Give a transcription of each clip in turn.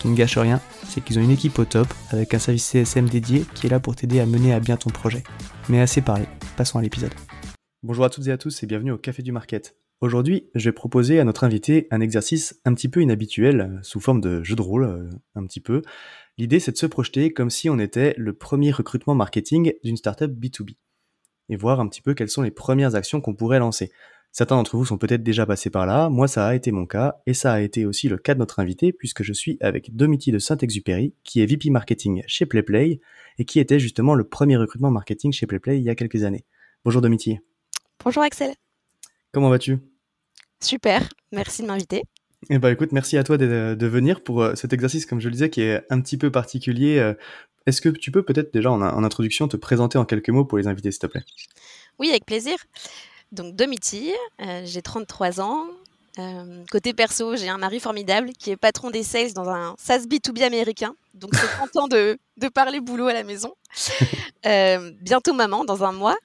Qui ne gâche rien, c'est qu'ils ont une équipe au top avec un service CSM dédié qui est là pour t'aider à mener à bien ton projet. Mais assez parlé, passons à l'épisode. Bonjour à toutes et à tous et bienvenue au Café du Market. Aujourd'hui, je vais proposer à notre invité un exercice un petit peu inhabituel, sous forme de jeu de rôle, euh, un petit peu. L'idée, c'est de se projeter comme si on était le premier recrutement marketing d'une startup B2B. Et voir un petit peu quelles sont les premières actions qu'on pourrait lancer. Certains d'entre vous sont peut-être déjà passés par là, moi ça a été mon cas, et ça a été aussi le cas de notre invité, puisque je suis avec Domiti de Saint-Exupéry, qui est VP Marketing chez PlayPlay, et qui était justement le premier recrutement marketing chez PlayPlay il y a quelques années. Bonjour Domiti. Bonjour Axel. Comment vas-tu? Super, merci de m'inviter. Eh ben, écoute, merci à toi de, de venir pour euh, cet exercice, comme je le disais, qui est un petit peu particulier. Euh, est-ce que tu peux peut-être déjà en, en, introduction te présenter en quelques mots pour les invités, s'il te plaît? Oui, avec plaisir. Donc, Domiti, euh, j'ai 33 ans. Euh, côté perso, j'ai un mari formidable qui est patron des sales dans un SaaS B2B américain. Donc, c'est content de, de, parler boulot à la maison. Euh, bientôt maman, dans un mois.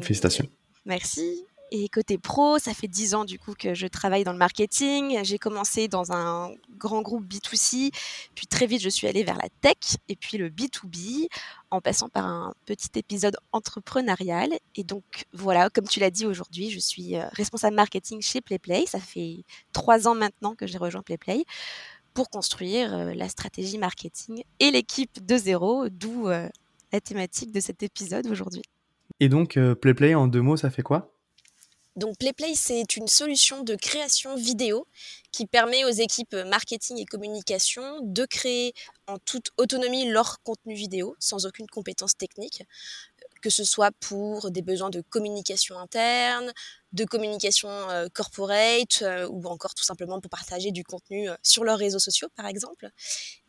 Félicitations. Merci. Et côté pro, ça fait 10 ans du coup que je travaille dans le marketing. J'ai commencé dans un grand groupe B2C, puis très vite je suis allée vers la tech et puis le B2B en passant par un petit épisode entrepreneurial. Et donc voilà, comme tu l'as dit aujourd'hui, je suis responsable marketing chez PlayPlay. Ça fait trois ans maintenant que j'ai rejoint PlayPlay pour construire la stratégie marketing et l'équipe de zéro, d'où la thématique de cet épisode aujourd'hui. Et donc, PlayPlay, en deux mots, ça fait quoi? Donc PlayPlay, c'est une solution de création vidéo qui permet aux équipes marketing et communication de créer en toute autonomie leur contenu vidéo sans aucune compétence technique, que ce soit pour des besoins de communication interne, de communication euh, corporate euh, ou encore tout simplement pour partager du contenu euh, sur leurs réseaux sociaux par exemple.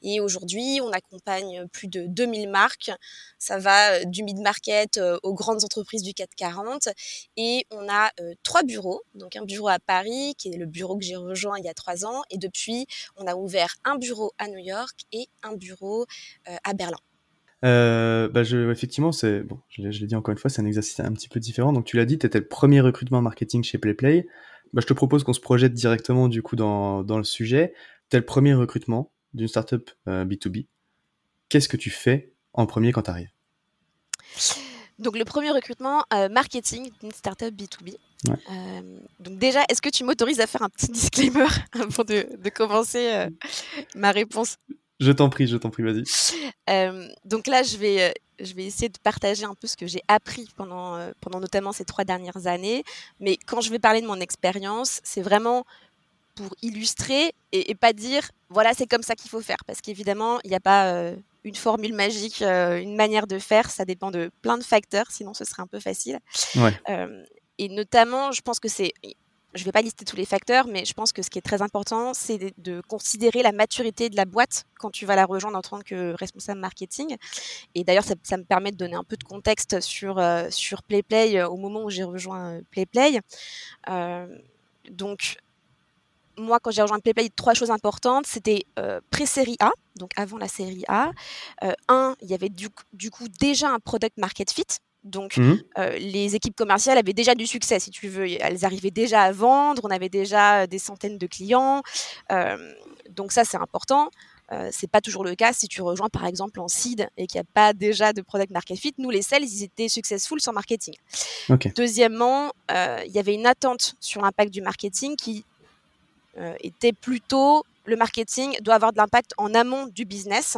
Et aujourd'hui, on accompagne plus de 2000 marques. Ça va du mid-market aux grandes entreprises du 440 et on a trois bureaux. Donc un bureau à Paris qui est le bureau que j'ai rejoint il y a trois ans et depuis, on a ouvert un bureau à New York et un bureau à Berlin. Euh, bah je, effectivement, c'est bon, je l'ai dit encore une fois, c'est un exercice un petit peu différent. Donc tu l'as dit, tu étais le premier recrutement marketing chez PlayPlay. Bah, je te propose qu'on se projette directement du coup dans, dans le sujet. Tu es le premier recrutement d'une startup euh, B2B. Qu'est-ce que tu fais en premier quand tu arrives donc le premier recrutement euh, marketing d'une startup B2B. Ouais. Euh, donc déjà, est-ce que tu m'autorises à faire un petit disclaimer avant de, de commencer euh, ma réponse? Je t'en prie, je t'en prie, vas-y. Euh, donc là, je vais, euh, je vais essayer de partager un peu ce que j'ai appris pendant, euh, pendant notamment ces trois dernières années. Mais quand je vais parler de mon expérience, c'est vraiment pour illustrer et, et, pas dire voilà, c'est comme ça qu'il faut faire. Parce qu'évidemment, il n'y a pas euh, une formule magique, une manière de faire. Ça dépend de plein de facteurs, sinon ce serait un peu facile. Ouais. et notamment, je pense que c'est je ne vais pas lister tous les facteurs, mais je pense que ce qui est très important, c'est de, considérer la maturité de la boîte quand tu vas la rejoindre en tant que responsable marketing. Et d'ailleurs, ça, me permet de donner un peu de contexte sur, euh, sur PlayPlay euh, au moment où j'ai rejoint euh, PlayPlay. Donc, moi, quand j'ai rejoint PlayPlay, trois choses importantes. C'était pré-série A, donc avant la série A. un, il y avait du, du coup déjà un product market fit Donc, mmh les équipes commerciales avaient déjà du succès, si tu veux. Elles arrivaient déjà à vendre, on avait déjà des centaines de clients. donc ça, c'est important. Euh, c'est pas toujours le cas si tu rejoins par exemple en seed et qu'il n'y a pas déjà de product market fit. Nous, les sales, ils étaient successful sans marketing. Deuxièmement, euh, il y avait une attente sur l'impact du marketing qui euh, était plutôt le marketing doit avoir de l'impact en amont du business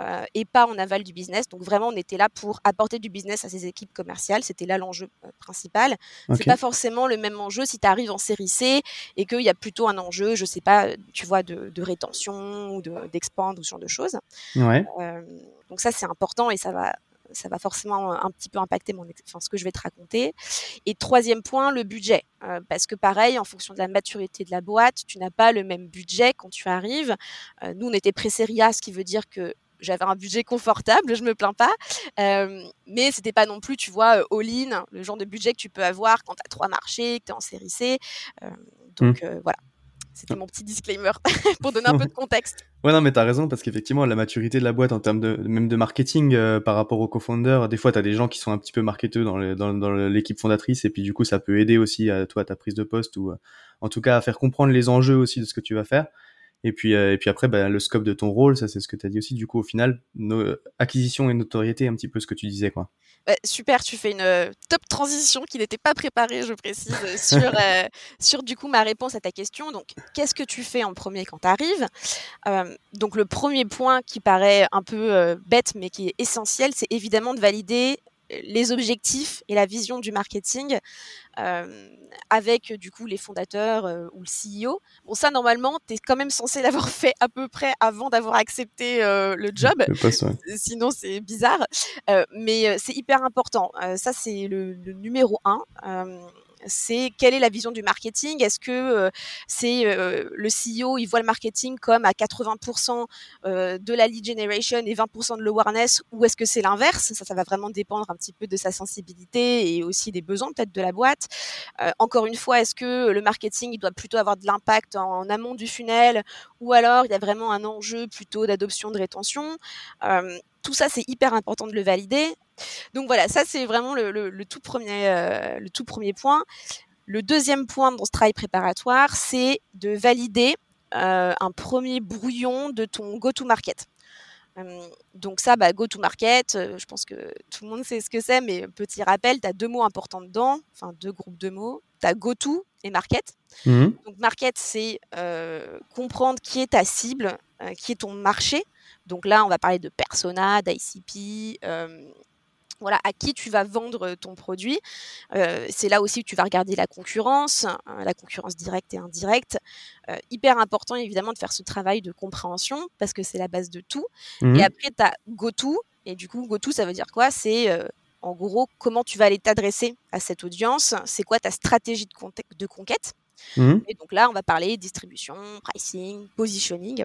euh, et pas en aval du business. Donc vraiment, on était là pour apporter du business à ces équipes commerciales. C'était là l'enjeu euh, principal. Ce C'est pas forcément le même enjeu si tu arrives en série C et qu'il y a plutôt un enjeu, je sais pas, tu vois, de, rétention ou d'expand ou ce genre de choses. Ouais. Euh, donc ça, c'est important et ça va ça va forcément un petit peu impacter mon, enfin, ce que je vais te raconter. Et troisième point, le budget. parce que pareil, en fonction de la maturité de la boîte, tu n'as pas le même budget quand tu arrives. nous, on était pré-série A, ce qui veut dire que j'avais un budget confortable, je me plains pas. Euh, mais c'était pas non plus, tu vois, euh, all-in, le genre de budget que tu peux avoir quand tu as trois marchés, que tu es en série C. Euh, donc mmh. euh, voilà. C'était mon petit disclaimer pour donner un peu de contexte. Ouais, non, mais tu as raison, parce qu'effectivement, la maturité de la boîte en termes de, même de marketing par rapport aux co-founders, des fois, tu as des gens qui sont un petit peu marketeux dans, l'équipe fondatrice, et puis du coup, ça peut aider aussi à toi, à ta prise de poste, ou en tout cas à faire comprendre les enjeux aussi de ce que tu vas faire. Et puis, euh, et puis après, bah, le scope de ton rôle, ça c'est ce que tu as dit aussi. Du coup, au final, nos, acquisition et notoriété, un petit peu ce que tu disais. quoi. Bah, super, tu fais une euh, top transition qui n'était pas préparée, je précise, sur, euh, sur du coup ma réponse à ta question. Donc, qu'est-ce que tu fais en premier quand tu arrives Donc, le premier point qui paraît un peu bête, mais qui est essentiel, c'est évidemment de valider les objectifs et la vision du marketing euh, avec du coup les fondateurs euh, ou le CEO. Bon, ça normalement, tu es quand même censé l'avoir fait à peu près avant d'avoir accepté euh, le job. Sinon, c'est bizarre. mais c'est hyper important. ça, c'est le, le, numéro un c'est quelle est la vision du marketing? Est-ce que euh, c'est euh, le CEO, il voit le marketing comme à 80% euh, de la lead generation et 20% de l'awareness ou est-ce que c'est l'inverse? Ça, ça va vraiment dépendre un petit peu de sa sensibilité et aussi des besoins peut-être de la boîte. encore une fois, est-ce que le marketing, il doit plutôt avoir de l'impact en, amont du funnel ou alors il y a vraiment un enjeu plutôt d'adoption de rétention? Tout ça, c'est hyper important de le valider. Donc voilà, ça c'est vraiment le, tout premier, euh, le tout premier point. Le deuxième point dans ce travail préparatoire, c'est de valider euh, un premier brouillon de ton go-to-market. Euh, donc ça, bah, go-to-market, je pense que tout le monde sait ce que c'est, mais petit rappel, tu as deux mots importants dedans, enfin deux groupes de mots. Tu as go-to et market. Mmh. Donc market, c'est comprendre qui est ta cible, qui est ton marché. Donc là, on va parler de persona, d'ICP, voilà, à qui tu vas vendre ton produit. c'est là aussi que tu vas regarder la concurrence, hein, la concurrence directe et indirecte. hyper important évidemment de faire ce travail de compréhension parce que c'est la base de tout. Mmh et après, tu as GoTo. Et du coup, GoTo, ça veut dire quoi? C'est en gros comment tu vas aller t'adresser à cette audience? C'est quoi ta stratégie de, de conquête? Mmh et donc là, on va parler distribution, pricing, positioning.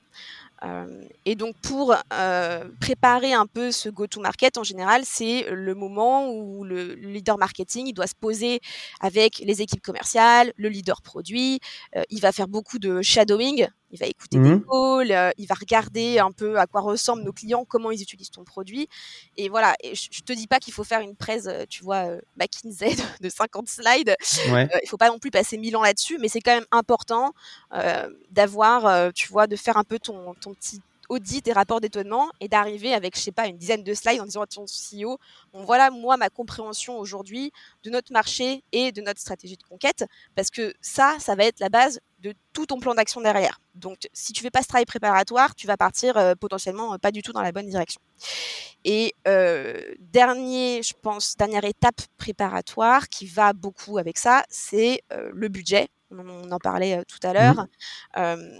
Euh, et donc pour euh, préparer un peu ce go-to-market, en général, c'est le moment où le, leader marketing il doit se poser avec les équipes commerciales, le leader produit. Euh, il va faire beaucoup de shadowing. Il va écouter des mmh calls, il va regarder un peu à quoi ressemblent nos clients, comment ils utilisent ton produit. Et voilà, et je, te dis pas qu'il faut faire une presse, tu vois, McKinsey de, 50 slides. Ouais. il faut pas non plus passer 1000 ans là-dessus, mais c'est quand même important d'avoir, tu vois, de faire un peu ton ton petit audit et rapport d'étonnement et d'arriver avec, je sais pas, une dizaine de slides en disant à ton CEO, bon voilà, moi, ma compréhension aujourd'hui de notre marché et de notre stratégie de conquête, parce que ça, ça va être la base de tout ton plan d'action derrière. Donc, si tu fais pas ce travail préparatoire, tu vas partir euh, potentiellement euh, pas du tout dans la bonne direction. Et euh, dernier, je pense, dernière étape préparatoire qui va beaucoup avec ça, c'est le budget. On, en parlait tout à l'heure. Mmh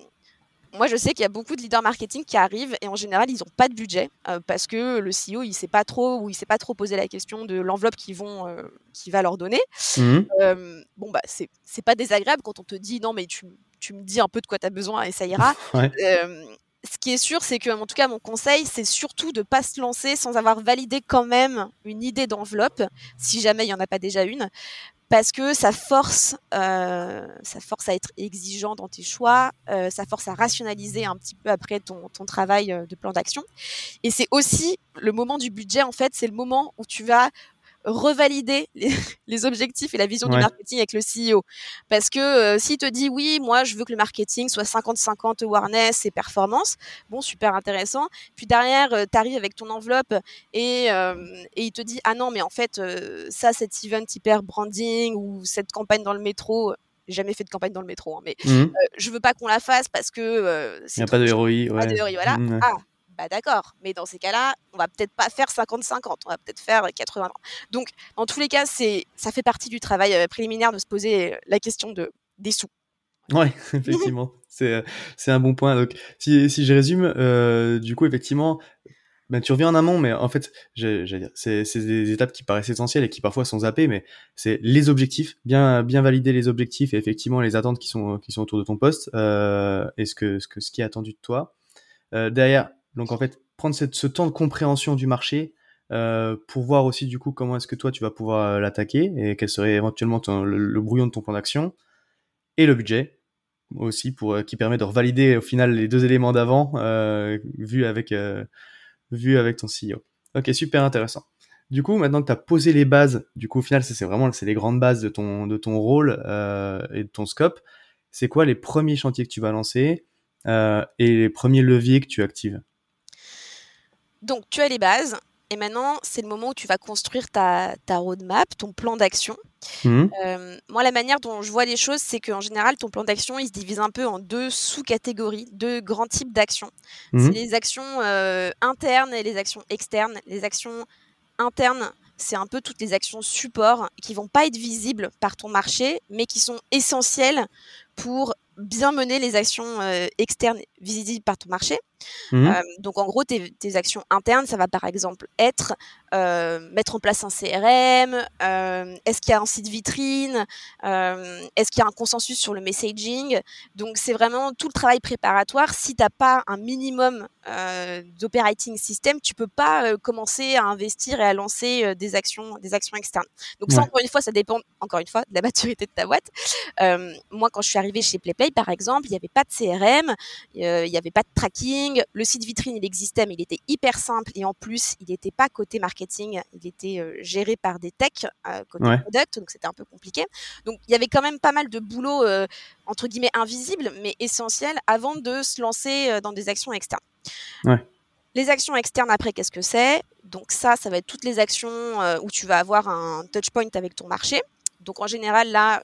moi, je sais qu'il y a beaucoup de leaders marketing qui arrivent et en général, ils n'ont pas de budget euh, parce que le CEO, il sait pas trop ou il sait pas trop poser la question de l'enveloppe qu'ils vont, euh, va leur donner. Mmh euh, bon, bah, c'est, pas désagréable quand on te dit non, mais tu, tu me dis un peu de quoi tu as besoin et ça ira. ce qui est sûr, c'est que, en tout cas, mon conseil, c'est surtout de pas se lancer sans avoir validé quand même une idée d'enveloppe, si jamais il y en a pas déjà une, parce que ça force, euh, ça force à être exigeant dans tes choix, euh, ça force à rationaliser un petit peu après ton, ton travail euh, de plan d'action. Et c'est aussi le moment du budget, en fait, c'est le moment où tu vas revalider les, objectifs et la vision du marketing avec le CEO. Parce que euh, s'il te dit oui, moi je veux que le marketing soit 50-50 awareness et performance, bon, super intéressant. Puis derrière, euh, tu arrives avec ton enveloppe et, euh, et, il te dit ah non, mais en fait, ça, cet event hyper branding ou cette campagne dans le métro, jamais fait de campagne dans le métro, hein, mais mmh. je veux pas qu'on la fasse parce que il n'y a pas de ROI. Pas de ROI, voilà. Mmh, ah, bah d'accord, mais dans ces cas-là, on va peut-être pas faire 50-50, on va peut-être faire 80 Donc, dans tous les cas, c'est, ça fait partie du travail euh, préliminaire de se poser euh, la question de, des sous. Ouais, effectivement, c'est, euh, un bon point. Donc, si, si je résume, du coup, effectivement, ben, tu reviens en amont, mais en fait, c'est, des étapes qui paraissent essentielles et qui parfois sont zappées, mais c'est les objectifs, bien, bien valider les objectifs et effectivement les attentes qui sont, qui sont autour de ton poste euh, et ce que, ce que, ce qui est attendu de toi. Euh, derrière, donc en fait, prendre ce temps de compréhension du marché euh, pour voir aussi du coup comment est-ce que toi tu vas pouvoir euh, l'attaquer et quel serait éventuellement le, brouillon de ton plan d'action et le budget aussi pour euh, qui permet de revalider au final les deux éléments d'avant vu avec vu avec ton CEO. Ok, super intéressant. Du coup, maintenant que tu as posé les bases, du coup au final c'est vraiment les grandes bases de ton de ton rôle et de ton scope. C'est quoi les premiers chantiers que tu vas lancer et les premiers leviers que tu actives? Donc, tu as les bases. Et maintenant, c'est le moment où tu vas construire ta, ta roadmap, ton plan d'action. Mmh. Euh, moi, la manière dont je vois les choses, c'est qu'en général, ton plan d'action, il se divise un peu en deux sous-catégories, deux grands types d'actions. Mmh. C'est les actions euh, internes et les actions externes. Les actions internes, c'est un peu toutes les actions support qui vont pas être visibles par ton marché, mais qui sont essentielles pour bien mener les actions euh, externes visibles par ton marché. Mmh. Euh, donc en gros, tes, tes, actions internes, ça va par exemple être mettre en place un CRM, euh, est-ce qu'il y a un site vitrine, euh, est-ce qu'il y a un consensus sur le messaging. Donc c'est vraiment tout le travail préparatoire. Si tu n'as pas un minimum euh, d'operating system, tu peux pas commencer à investir et à lancer des actions, des actions externes. Donc ça, encore une fois, ça dépend encore une fois de la maturité de ta boîte. moi, quand je suis arrivée chez PlayPlay, par exemple, il n'y avait pas de CRM, il n'y avait pas de tracking, le site vitrine il existait, mais il était hyper simple et en plus, il n'était pas côté marketing marketing, il était euh, géré par des techs euh, côté product, donc c'était un peu compliqué. Donc il y avait quand même pas mal de boulot euh, entre guillemets invisible, mais essentiel avant de se lancer dans des actions externes. Les actions externes après, qu'est-ce que c'est? Donc ça, ça va être toutes les actions où tu vas avoir un touch point avec ton marché. Donc en général, là,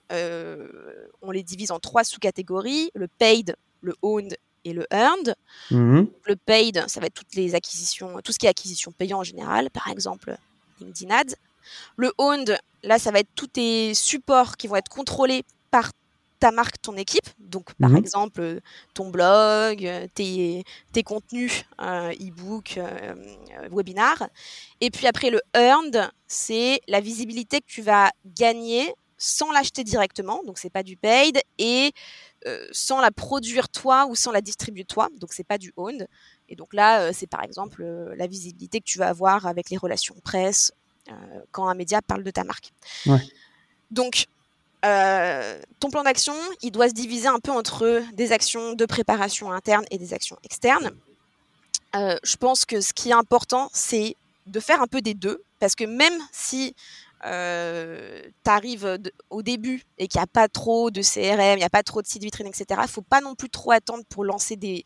on les divise en trois sous-catégories le paid, le owned et le earned. Mhm. Le paid, ça va être toutes les acquisitions, tout ce qui est acquisition payant en général, par exemple LinkedIn Ads. Le owned, là, ça va être tous tes supports qui vont être contrôlés par ta marque, ton équipe. Donc, par mhm. exemple, ton blog, tes, tes contenus, euh, e-book, euh, webinar. Et puis après, le earned, c'est la visibilité que tu vas gagner sans l'acheter directement, donc c'est pas du paid, et euh, sans la produire toi ou sans la distribuer toi, donc c'est pas du owned. Et donc là, euh, c'est par exemple euh, la visibilité que tu vas avoir avec les relations presse quand un média parle de ta marque. Donc ton plan d'action, il doit se diviser un peu entre des actions de préparation interne et des actions externes. je pense que ce qui est important, c'est de faire un peu des deux, parce que même si euh, tu arrives au début et qu'il n'y a pas trop de CRM, il n'y a pas trop de sites vitrines, etc., il faut pas non plus trop attendre pour lancer des,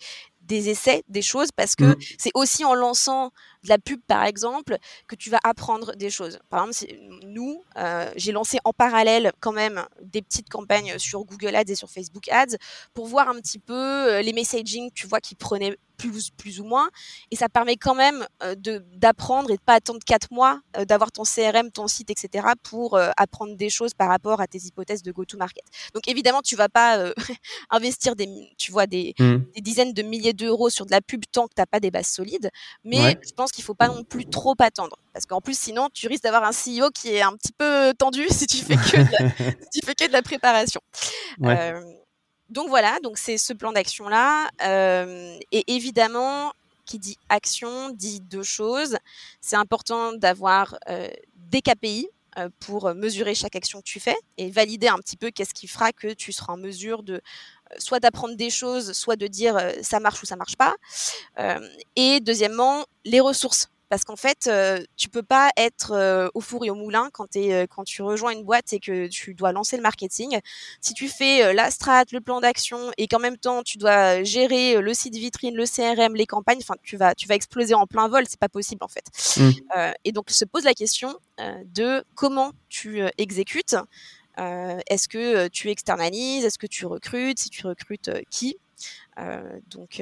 des essais, des choses, parce que mmh. c'est aussi en lançant de la pub, par exemple, que tu vas apprendre des choses. Par exemple, nous, euh, j'ai lancé en parallèle quand même des petites campagnes sur Google Ads et sur Facebook Ads pour voir un petit peu euh, les messaging, tu vois, qui prenaient plus, plus ou moins. Et ça permet quand même euh, de d'apprendre et de pas attendre quatre mois euh, d'avoir ton CRM, ton site, etc. pour euh, apprendre des choses par rapport à tes hypothèses de go-to-market. Donc évidemment, tu vas pas investir des, tu vois, des, mmh. des dizaines de milliers d'euros sur de la pub tant que tu n'as pas des bases solides. Mais je pense qu'il faut pas non plus trop attendre. Parce qu'en plus, sinon, tu risques d'avoir un CEO qui est un petit peu tendu si tu fais que de la, si tu fais que de la préparation. Ouais donc voilà, donc c'est ce plan d'action là. Euh, et évidemment, qui dit action dit deux choses. C'est important d'avoir euh, des KPI euh, pour mesurer chaque action que tu fais et valider un petit peu qu'est-ce qui fera que tu seras en mesure de soit d'apprendre des choses, soit de dire ça marche ou ça marche pas. et deuxièmement, les ressources parce qu'en fait, euh, tu peux pas être euh, au four et au moulin quand, es, quand tu rejoins une boîte et que tu dois lancer le marketing. Si tu fais la strat, le plan d'action et qu'en même temps tu dois gérer le site vitrine, le CRM, les campagnes, enfin tu vas tu vas exploser en plein vol, c'est pas possible en fait. Mmh. et donc se pose la question de comment tu exécutes. Est-ce que tu externalises? Est-ce que tu recrutes? Si tu recrutes, qui? Donc,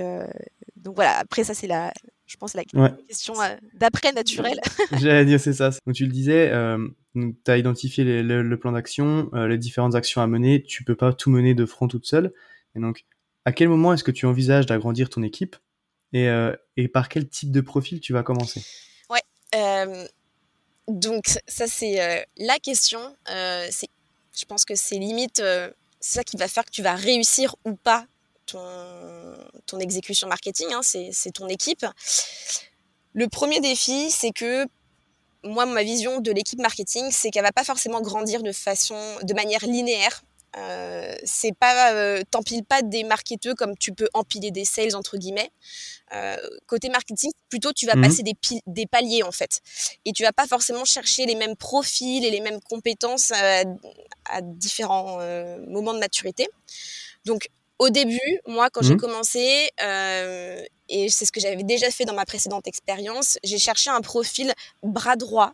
donc voilà, après ça c'est la, je pense, la question d'après naturel. J'allais dire c'est ça. Donc tu le disais, tu as identifié le, plan d'action, les différentes actions à mener, tu peux pas tout mener de front toute seule. Et donc à quel moment est-ce que tu envisages d'agrandir ton équipe et, et, par quel type de profil tu vas commencer? Ouais, donc ça c'est la question. je pense que c'est limite, euh, c'est ça qui va faire que tu vas réussir ou pas ton, ton exécution marketing, hein, c'est ton équipe. Le premier défi, c'est que moi, ma vision de l'équipe marketing, c'est qu'elle va pas forcément grandir de façon, de manière linéaire. Euh, c'est pas, euh, t'empiles pas des marketeurs comme tu peux empiler des sales entre guillemets. Euh, côté marketing, plutôt tu vas mmh passer des, des paliers en fait, et tu vas pas forcément chercher les mêmes profils et les mêmes compétences à, à différents moments de maturité. Donc au début, moi, quand j'ai mmh. commencé, euh, et c'est ce que j'avais déjà fait dans ma précédente expérience, j'ai cherché un profil bras droit,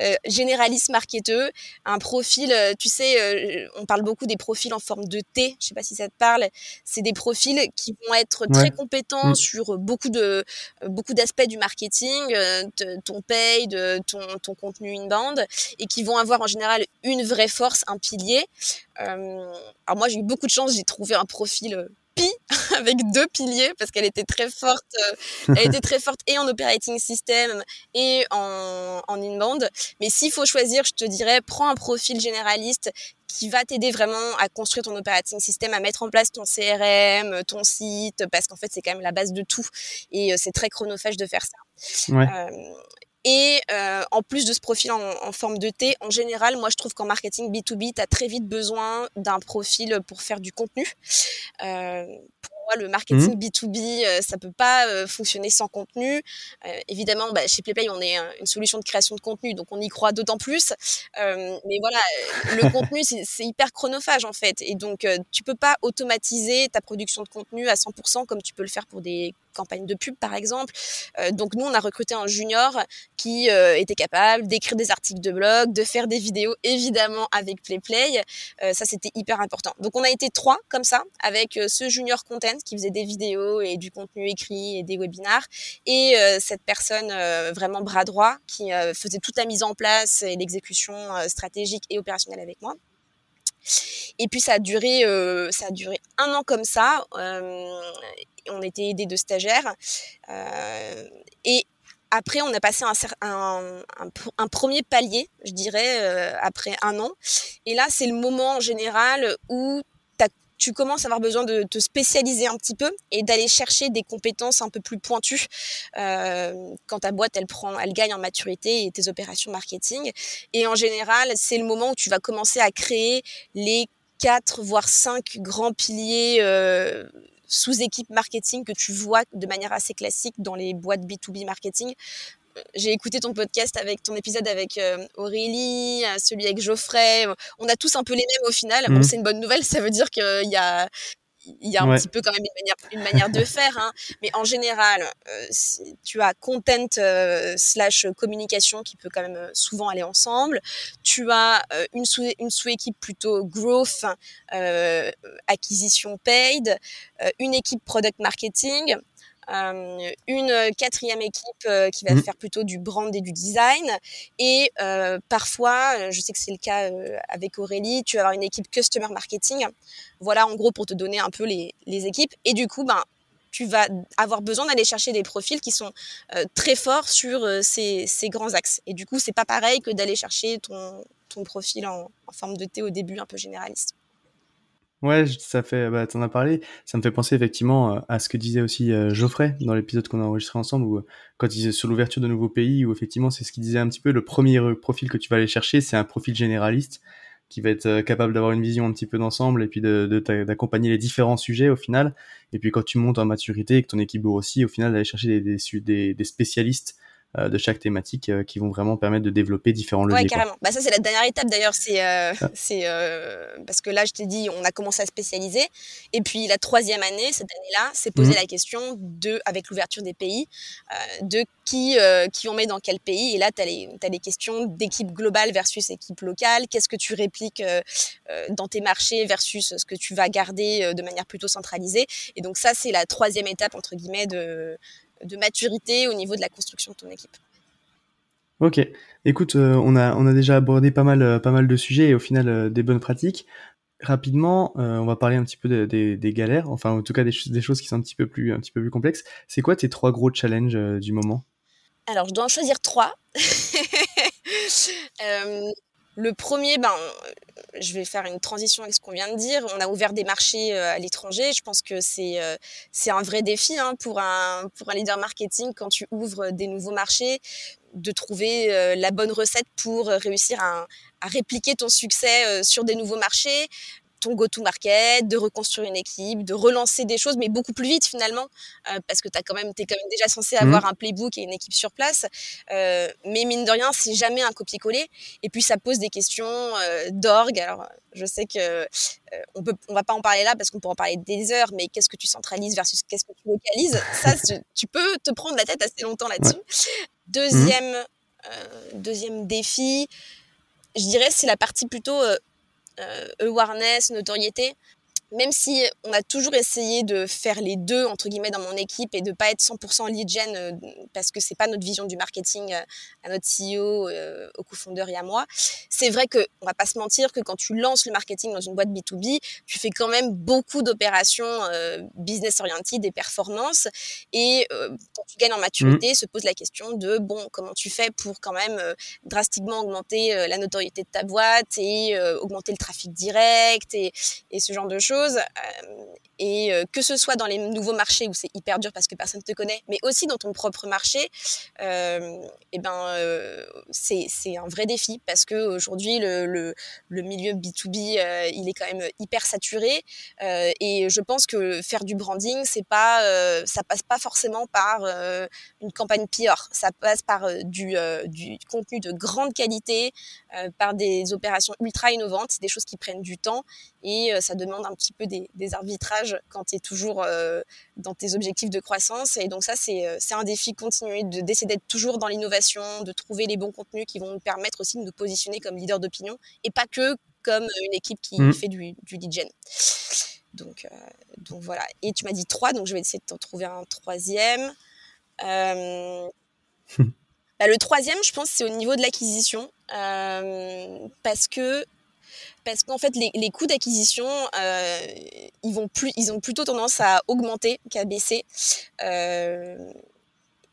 euh, généraliste marketeur, un profil, euh, tu sais, euh, on parle beaucoup des profils en forme de T, je sais pas si ça te parle, c'est des profils qui vont être très compétents mmh. sur beaucoup de beaucoup d'aspects du marketing, de, ton pay, de ton, ton contenu inbound, et qui vont avoir en général une vraie force, un pilier. alors moi j'ai eu beaucoup de chance, j'ai trouvé un profil avec deux piliers parce qu'elle était très forte. Euh, elle était très forte et en operating system et en, en inbound. Mais s'il faut choisir, je te dirais, prends un profil généraliste qui va t'aider vraiment à construire ton operating system, à mettre en place ton CRM, ton site, parce qu'en fait c'est quand même la base de tout et euh, c'est très chronophage de faire ça. Ouais. Euh, et euh, en plus de ce profil en, forme de T, en général, moi je trouve qu'en marketing B2B, tu as très vite besoin d'un profil pour faire du contenu. Euh, le marketing B2B, mmh. euh, ça peut pas euh, fonctionner sans contenu. Euh, évidemment, bah, chez PlayPlay, on est une solution de création de contenu, donc on y croit d'autant plus. mais voilà, le contenu, c'est hyper chronophage en fait. Et donc, tu peux pas automatiser ta production de contenu à 100% comme tu peux le faire pour des campagnes de pub par exemple. donc nous, on a recruté un junior qui était capable d'écrire des articles de blog, de faire des vidéos évidemment avec PlayPlay. ça, c'était hyper important. Donc on a été trois comme ça avec ce junior content qui faisait des vidéos et du contenu écrit et des webinars, et euh, cette personne euh, vraiment bras droit qui euh, faisait toute la mise en place et l'exécution stratégique et opérationnelle avec moi. Et puis ça a duré, ça a duré un an comme ça. on était aidés de stagiaires. et après, on a passé un, un, un, premier palier, je dirais, après un an. Et là, c'est le moment en général où tu commences à avoir besoin de te spécialiser un petit peu et d'aller chercher des compétences un peu plus pointues euh, quand ta boîte elle prend, elle gagne en maturité et tes opérations marketing. Et en général, c'est le moment où tu vas commencer à créer les quatre voire cinq grands piliers. Euh, sous équipe marketing que tu vois de manière assez classique dans les boîtes B2B marketing j'ai écouté ton podcast avec ton épisode avec euh, Aurélie, euh, celui avec Geoffrey. On a tous un peu les mêmes au final. Bon, mmh. c'est une bonne nouvelle. Ça veut dire qu'il y a, il y a un petit peu quand même une manière, une manière de faire, hein. mais en général, euh, tu as content slash communication qui peut quand même souvent aller ensemble. Tu as une sous une sous équipe plutôt growth, acquisition paid, une équipe product marketing, euh, une quatrième équipe euh, qui va mmh. faire plutôt du brand et du design. Et euh, parfois, je sais que c'est le cas avec Aurélie, tu vas avoir une équipe customer marketing. Voilà, en gros, pour te donner un peu les, les équipes. Et du coup, ben, tu vas avoir besoin d'aller chercher des profils qui sont très forts sur ces, ces, grands axes. Et du coup, c'est pas pareil que d'aller chercher ton, ton profil en, en, forme de T au début, un peu généraliste. Ouais, ça fait, bah, t'en as parlé. Ça me fait penser effectivement euh, à ce que disait aussi euh, Geoffrey dans l'épisode qu'on a enregistré ensemble, où, euh, quand il disait sur l'ouverture de nouveaux pays, où effectivement c'est ce qu'il disait un petit peu. Le premier profil que tu vas aller chercher, c'est un profil généraliste qui va être capable d'avoir une vision un petit peu d'ensemble et puis de, d'accompagner les différents sujets au final. Et puis quand tu montes en maturité et que ton équipe grossit, au final d'aller chercher des, des, des spécialistes de chaque thématique qui vont vraiment permettre de développer différents leviers. Ouais, carrément. Bah, ça, c'est la dernière étape d'ailleurs. C'est ah. c'est parce que là, je t'ai dit, on a commencé à spécialiser. Et puis la troisième année, cette année-là, c'est poser mmh. la question de, avec l'ouverture des pays, de qui, qui on met dans quel pays. Et là, tu as, as, les questions d'équipe globale versus équipe locale. Qu'est-ce que tu répliques dans tes marchés versus ce que tu vas garder de manière plutôt centralisée. Et donc ça, c'est la troisième étape, entre guillemets, de, de maturité au niveau de la construction de ton équipe. Ok, écoute, euh, on, a, on a déjà abordé pas mal, euh, pas mal de sujets et au final euh, des bonnes pratiques. Rapidement, on va parler un petit peu des galères, enfin en tout cas des, des, choses qui sont un petit peu plus, un petit peu plus complexes. C'est quoi tes trois gros challenges du moment? Alors, je dois en choisir trois. Le premier, ben, je vais faire une transition avec ce qu'on vient de dire. On a ouvert des marchés euh, à l'étranger. Je pense que c'est euh, un vrai défi hein, pour un leader marketing quand tu ouvres des nouveaux marchés de trouver euh, la bonne recette pour réussir à répliquer ton succès sur des nouveaux marchés, ton go-to-market, de reconstruire une équipe, de relancer des choses, mais beaucoup plus vite finalement, euh, parce que tu quand même, es quand même déjà censé avoir mmh. un playbook et une équipe sur place. Euh, mais mine de rien, c'est jamais un copier-coller. Et puis ça pose des questions euh, d'orgue. Alors, je sais que on peut, on va pas en parler là parce qu'on peut en parler des heures, mais qu'est-ce que tu centralises versus qu'est-ce que tu localises? Ça, tu peux te prendre la tête assez longtemps là-dessus. Deuxième, mmh. deuxième défi, je dirais, c'est la partie plutôt euh, awareness, notoriété même si on a toujours essayé de faire les deux entre guillemets dans mon équipe et de pas être 100% lead gen euh, parce que c'est pas notre vision du marketing euh, à notre CEO, euh, au cofondeur et à moi. C'est vrai que on va pas se mentir que quand tu lances le marketing dans une boîte B2B, tu fais quand même beaucoup d'opérations business oriented des performances et quand tu gagnes en maturité, mmh. se pose la question de bon comment tu fais pour quand même drastiquement augmenter la notoriété de ta boîte et augmenter le trafic direct et, et ce genre de choses euh, et euh, que ce soit dans les nouveaux marchés où c'est hyper dur parce que personne ne te connaît, mais aussi dans ton propre marché, et euh, eh ben c'est un vrai défi parce que aujourd'hui le, le, le, milieu B2B il est quand même hyper saturé. Et je pense que faire du branding c'est pas ça passe pas forcément par une campagne pire, ça passe par du, du contenu de grande qualité, par des opérations ultra innovantes, des choses qui prennent du temps et ça demande un petit peu des, arbitrages quand tu es toujours euh, dans tes objectifs de croissance. Et donc ça, c'est euh, un défi continu d'essayer d'être toujours dans l'innovation, de trouver les bons contenus qui vont nous permettre aussi de nous positionner comme leader d'opinion et pas que comme une équipe qui mmh. fait du, du lead gen. Donc, euh, donc voilà. Et tu m'as dit trois, donc je vais essayer de t'en trouver un troisième. Bah, le troisième, je pense, c'est au niveau de l'acquisition. parce que parce qu'en fait, les, coûts d'acquisition, euh, ils, vont plus, ils ont plutôt tendance à augmenter qu'à baisser. Euh,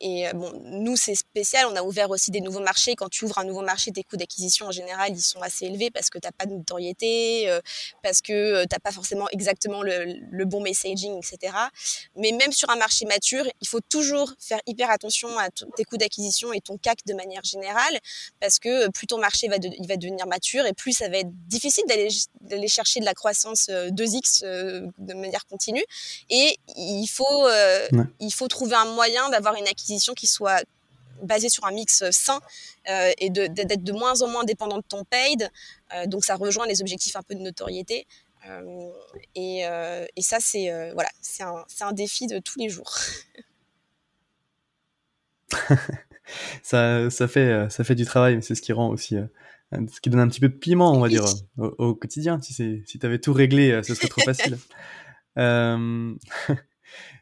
et euh, bon, nous, c'est spécial. On a ouvert aussi des nouveaux marchés. Quand tu ouvres un nouveau marché, tes coûts d'acquisition, en général, ils sont assez élevés parce que tu n'as pas de notoriété, euh, parce que euh, tu n'as pas forcément exactement le, bon messaging, etc. Mais même sur un marché mature, il faut toujours faire hyper attention à tes coûts d'acquisition et ton CAC de manière générale parce que plus ton marché va, il va devenir mature et plus ça va être difficile d'aller chercher de la croissance 2x de manière continue. Et il faut, il faut trouver un moyen d'avoir une acquisition qui soit basée sur un mix sain euh, et d'être de, moins en moins dépendant de ton paid. Euh, donc ça rejoint les objectifs un peu de notoriété. Euh, et, et, ça, c'est voilà, c'est un, un, défi de tous les jours. ça, ça, fait, ça fait du travail, mais c'est ce qui rend aussi, ce qui donne un petit peu de piment, on va dire, au, au quotidien. Si, si tu avais tout réglé, ce serait trop facile.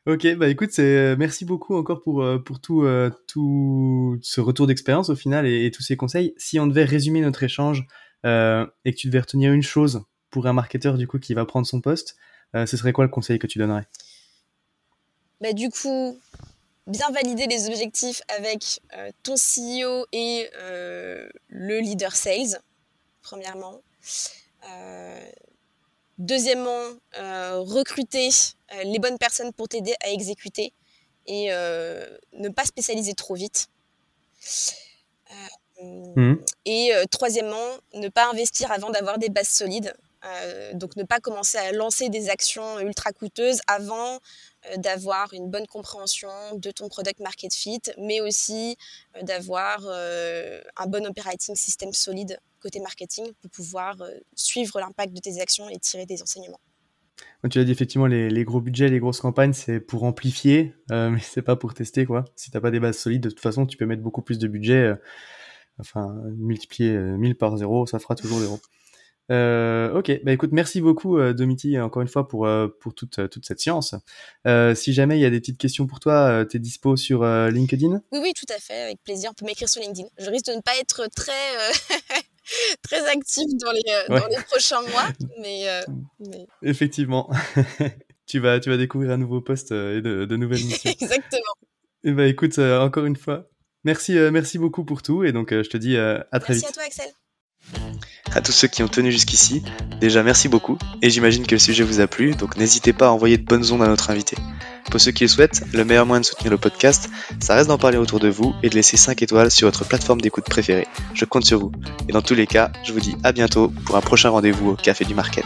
Ok, bah écoute, c'est euh, merci beaucoup encore pour euh, pour tout euh, tout ce retour d'expérience au final et, tous ces conseils. Si on devait résumer notre échange et que tu devais retenir une chose pour un marketeur du coup qui va prendre son poste, ce serait quoi le conseil que tu donnerais? Bah du coup, bien valider les objectifs avec ton CEO et le leader sales, premièrement. Deuxièmement, euh, recruter euh, les bonnes personnes pour t'aider à exécuter et euh, ne pas spécialiser trop vite. Mmh. Et troisièmement, ne pas investir avant d'avoir des bases solides. donc ne pas commencer à lancer des actions ultra coûteuses avant d'avoir une bonne compréhension de ton product market fit, mais aussi d'avoir un bon operating system solide côté marketing pour pouvoir suivre l'impact de tes actions et tirer des enseignements. tu as dit effectivement les, gros budgets, les grosses campagnes, c'est pour amplifier, mais c'est pas pour tester quoi. Si t'as pas des bases solides, de toute façon, tu peux mettre beaucoup plus de budget. enfin, multiplier 1000 par 0, ça fera toujours zéro. Euh, ok, bah écoute, merci beaucoup euh, Domiti encore une fois pour euh, pour toute euh, toute cette science. si jamais il y a des petites questions pour toi, t'es dispo sur LinkedIn? Oui, oui, tout à fait, avec plaisir. On peut m'écrire sur LinkedIn. Je risque de ne pas être très très actif dans les dans les prochains mois, mais, mais... effectivement, tu vas tu vas découvrir un nouveau poste et de, de nouvelles missions. Exactement. Et bah écoute, encore une fois, merci merci beaucoup pour tout et donc je te dis à très vite. Merci à toi Axel. À tous ceux qui ont tenu jusqu'ici, déjà merci beaucoup, et j'imagine que le sujet vous a plu, donc n'hésitez pas à envoyer de bonnes ondes à notre invité. Pour ceux qui le souhaitent, le meilleur moyen de soutenir le podcast, ça reste d'en parler autour de vous et de laisser 5 étoiles sur votre plateforme d'écoute préférée. Je compte sur vous. Et dans tous les cas, je vous dis à bientôt pour un prochain rendez-vous au Café du Market.